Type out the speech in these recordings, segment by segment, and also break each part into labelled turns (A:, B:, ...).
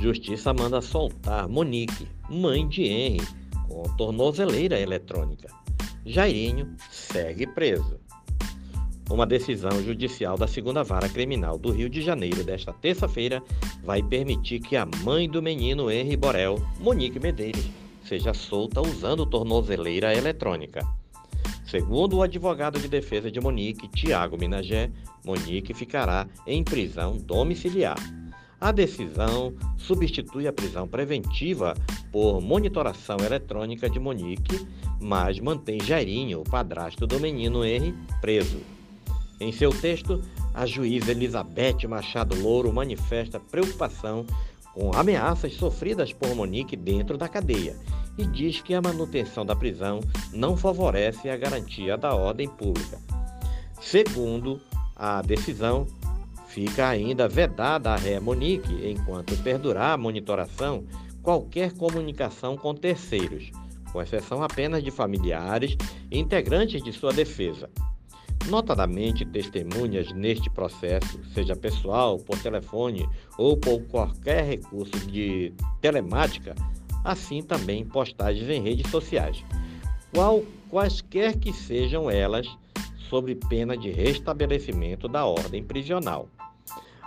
A: Justiça manda soltar Monique, mãe de Henry, com tornozeleira eletrônica. Jairinho segue preso. Uma decisão judicial da segunda vara criminal do Rio de Janeiro desta terça-feira vai permitir que a mãe do menino Henry Borel, Monique Medeiros, seja solta usando tornozeleira eletrônica. Segundo o advogado de defesa de Monique, Tiago Minagé, Monique ficará em prisão domiciliar. A decisão substitui a prisão preventiva por monitoração eletrônica de Monique, mas mantém Jairinho, o padrasto do menino Henry, preso. Em seu texto, a juíza Elizabeth Machado Louro manifesta preocupação com ameaças sofridas por Monique dentro da cadeia e diz que a manutenção da prisão não favorece a garantia da ordem pública. Segundo a decisão, fica ainda vedada a ré Monique, enquanto perdurar a monitoração, qualquer comunicação com terceiros, com exceção apenas de familiares e integrantes de sua defesa. Notadamente, testemunhas neste processo, seja pessoal, por telefone ou por qualquer recurso de telemática, assim também postagens em redes sociais, qual, quaisquer que sejam elas, sob pena de restabelecimento da ordem prisional.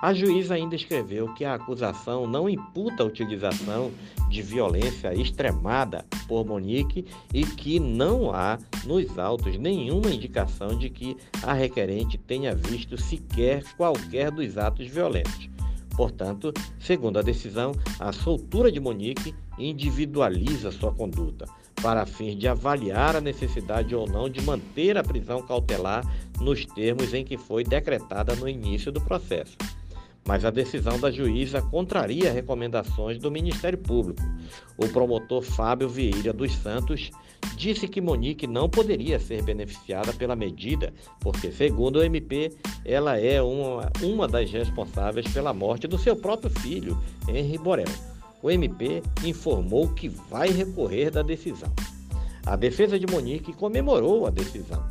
A: A juíza ainda escreveu que a acusação não imputa a utilização de violência extremada por Monique e que não há nos autos nenhuma indicação de que a requerente tenha visto sequer qualquer dos atos violentos. Portanto, segundo a decisão, a soltura de Monique individualiza sua conduta, para fins de avaliar a necessidade ou não de manter a prisão cautelar nos termos em que foi decretada no início do processo mas a decisão da juíza contraria recomendações do Ministério Público. O promotor Fábio Vieira dos Santos disse que Monique não poderia ser beneficiada pela medida, porque, segundo o MP, ela é uma, uma das responsáveis pela morte do seu próprio filho, Henri Borel. O MP informou que vai recorrer da decisão. A defesa de Monique comemorou a decisão.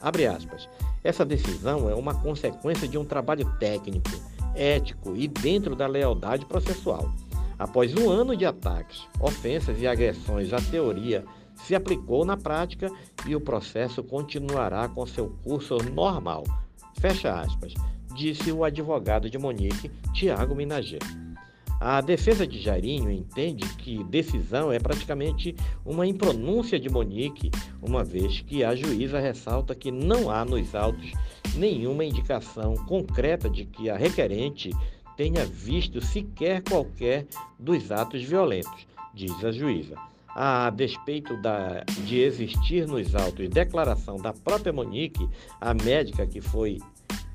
A: Abre aspas. Essa decisão é uma consequência de um trabalho técnico ético e dentro da lealdade processual. Após um ano de ataques, ofensas e agressões à teoria se aplicou na prática e o processo continuará com seu curso normal. Fecha aspas, disse o advogado de Monique, Tiago Minager. A defesa de Jairinho entende que decisão é praticamente uma impronúncia de Monique, uma vez que a juíza ressalta que não há nos autos nenhuma indicação concreta de que a requerente tenha visto sequer qualquer dos atos violentos, diz a juíza. A despeito da, de existir nos autos declaração da própria Monique, a médica que foi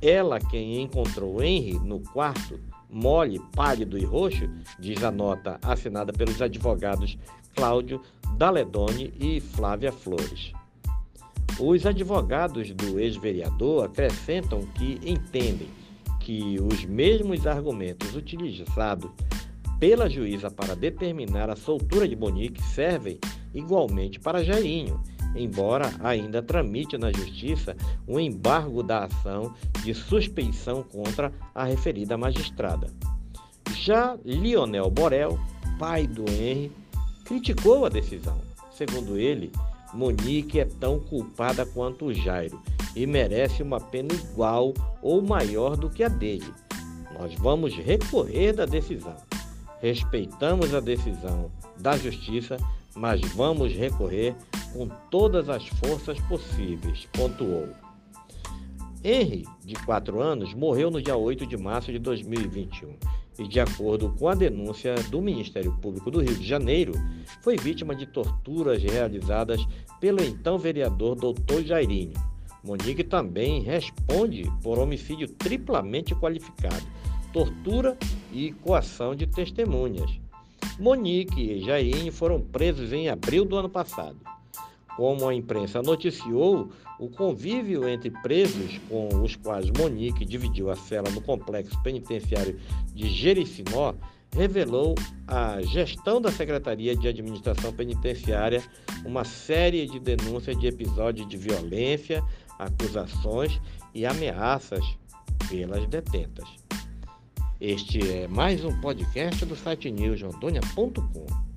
A: ela quem encontrou Henry no quarto mole, pálido e roxo, diz a nota assinada pelos advogados Cláudio Daledoni e Flávia Flores. Os advogados do ex-vereador acrescentam que entendem que os mesmos argumentos utilizados pela juíza para determinar a soltura de Monique servem igualmente para Jairinho embora ainda tramite na Justiça um embargo da ação de suspeição contra a referida magistrada. Já Lionel Borel, pai do Henry, criticou a decisão. Segundo ele, Monique é tão culpada quanto o Jairo e merece uma pena igual ou maior do que a dele. Nós vamos recorrer da decisão. Respeitamos a decisão da Justiça, mas vamos recorrer com todas as forças possíveis, pontuou. Henry, de 4 anos, morreu no dia 8 de março de 2021 e, de acordo com a denúncia do Ministério Público do Rio de Janeiro, foi vítima de torturas realizadas pelo então vereador Dr. Jairinho. Monique também responde por homicídio triplamente qualificado, tortura e coação de testemunhas. Monique e Jairinho foram presos em abril do ano passado. Como a imprensa noticiou, o convívio entre presos com os quais Monique dividiu a cela no complexo penitenciário de Jericinó revelou à gestão da Secretaria de Administração Penitenciária uma série de denúncias de episódios de violência, acusações e ameaças pelas detentas. Este é mais um podcast do site newsrondônia.com.